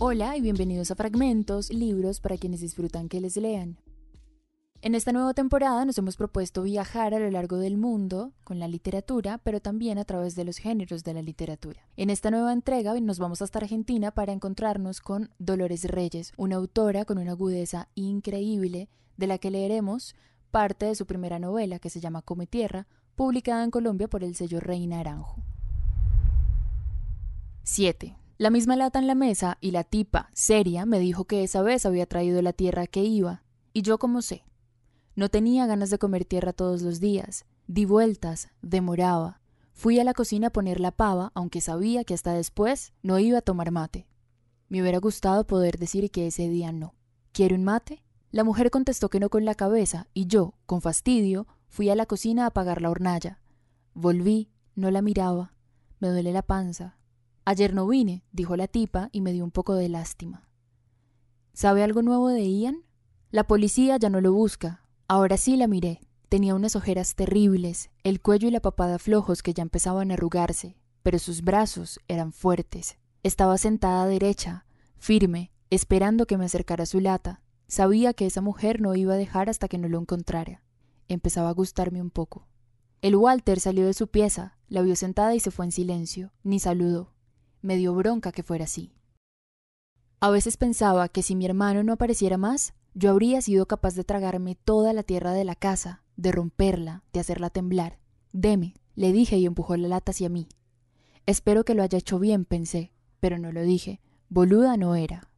Hola y bienvenidos a Fragmentos, libros para quienes disfrutan que les lean. En esta nueva temporada nos hemos propuesto viajar a lo largo del mundo con la literatura, pero también a través de los géneros de la literatura. En esta nueva entrega nos vamos hasta Argentina para encontrarnos con Dolores Reyes, una autora con una agudeza increíble, de la que leeremos parte de su primera novela que se llama Come Tierra, publicada en Colombia por el sello Reina Aranjo. 7. La misma lata en la mesa y la tipa, seria, me dijo que esa vez había traído la tierra que iba. Y yo como sé. No tenía ganas de comer tierra todos los días. Di vueltas, demoraba. Fui a la cocina a poner la pava, aunque sabía que hasta después no iba a tomar mate. Me hubiera gustado poder decir que ese día no. ¿Quiere un mate? La mujer contestó que no con la cabeza, y yo, con fastidio, fui a la cocina a apagar la hornalla. Volví, no la miraba. Me duele la panza, Ayer no vine, dijo la tipa y me dio un poco de lástima. ¿Sabe algo nuevo de Ian? La policía ya no lo busca. Ahora sí la miré. Tenía unas ojeras terribles, el cuello y la papada flojos que ya empezaban a arrugarse, pero sus brazos eran fuertes. Estaba sentada derecha, firme, esperando que me acercara su lata. Sabía que esa mujer no iba a dejar hasta que no lo encontrara. Empezaba a gustarme un poco. El Walter salió de su pieza, la vio sentada y se fue en silencio, ni saludó. Me dio bronca que fuera así. A veces pensaba que si mi hermano no apareciera más, yo habría sido capaz de tragarme toda la tierra de la casa, de romperla, de hacerla temblar. Deme, le dije y empujó la lata hacia mí. Espero que lo haya hecho bien, pensé, pero no lo dije. Boluda no era.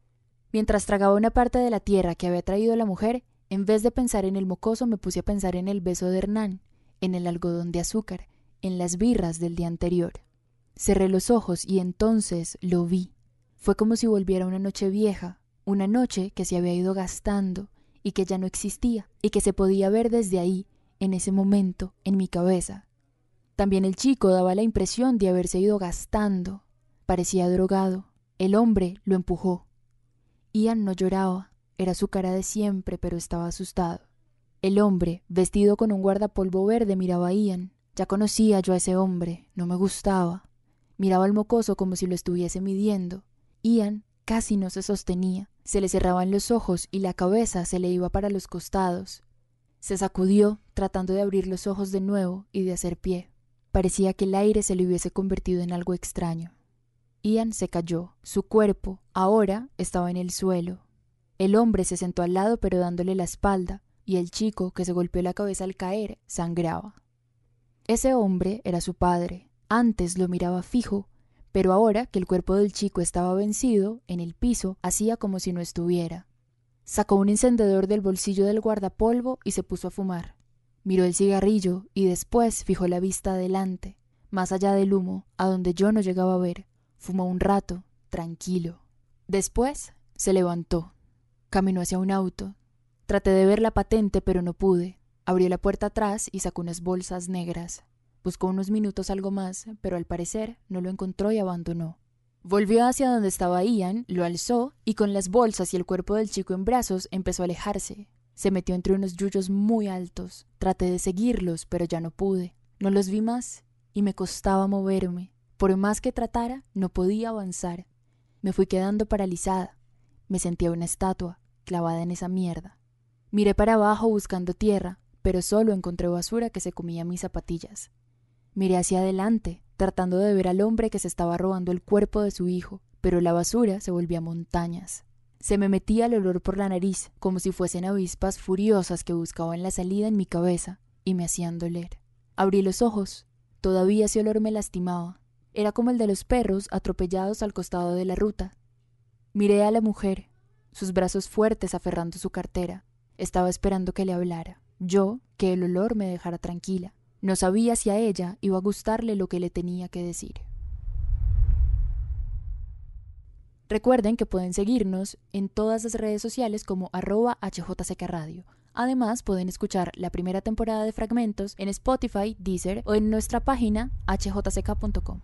Mientras tragaba una parte de la tierra que había traído la mujer, en vez de pensar en el mocoso me puse a pensar en el beso de Hernán, en el algodón de azúcar, en las birras del día anterior. Cerré los ojos y entonces lo vi. Fue como si volviera una noche vieja, una noche que se había ido gastando y que ya no existía, y que se podía ver desde ahí, en ese momento, en mi cabeza. También el chico daba la impresión de haberse ido gastando. Parecía drogado. El hombre lo empujó. Ian no lloraba, era su cara de siempre, pero estaba asustado. El hombre, vestido con un guardapolvo verde, miraba a Ian. Ya conocía yo a ese hombre, no me gustaba. Miraba al mocoso como si lo estuviese midiendo. Ian casi no se sostenía, se le cerraban los ojos y la cabeza se le iba para los costados. Se sacudió, tratando de abrir los ojos de nuevo y de hacer pie. Parecía que el aire se le hubiese convertido en algo extraño. Ian se cayó. Su cuerpo, ahora, estaba en el suelo. El hombre se sentó al lado pero dándole la espalda, y el chico, que se golpeó la cabeza al caer, sangraba. Ese hombre era su padre, antes lo miraba fijo, pero ahora que el cuerpo del chico estaba vencido, en el piso, hacía como si no estuviera. Sacó un encendedor del bolsillo del guardapolvo y se puso a fumar. Miró el cigarrillo y después fijó la vista adelante, más allá del humo, a donde yo no llegaba a ver. Fumó un rato, tranquilo. Después se levantó. Caminó hacia un auto. Traté de ver la patente, pero no pude. Abrió la puerta atrás y sacó unas bolsas negras. Buscó unos minutos algo más, pero al parecer no lo encontró y abandonó. Volvió hacia donde estaba Ian, lo alzó y con las bolsas y el cuerpo del chico en brazos empezó a alejarse. Se metió entre unos yuyos muy altos. Traté de seguirlos, pero ya no pude. No los vi más y me costaba moverme. Por más que tratara, no podía avanzar. Me fui quedando paralizada. Me sentía una estatua, clavada en esa mierda. Miré para abajo buscando tierra, pero solo encontré basura que se comía mis zapatillas. Miré hacia adelante, tratando de ver al hombre que se estaba robando el cuerpo de su hijo, pero la basura se volvía montañas. Se me metía el olor por la nariz, como si fuesen avispas furiosas que buscaban la salida en mi cabeza y me hacían doler. Abrí los ojos. Todavía ese olor me lastimaba. Era como el de los perros atropellados al costado de la ruta. Miré a la mujer, sus brazos fuertes aferrando su cartera. Estaba esperando que le hablara. Yo, que el olor me dejara tranquila. No sabía si a ella iba a gustarle lo que le tenía que decir. Recuerden que pueden seguirnos en todas las redes sociales como arroba HJCK Radio. Además, pueden escuchar la primera temporada de Fragmentos en Spotify, Deezer o en nuestra página hjck.com.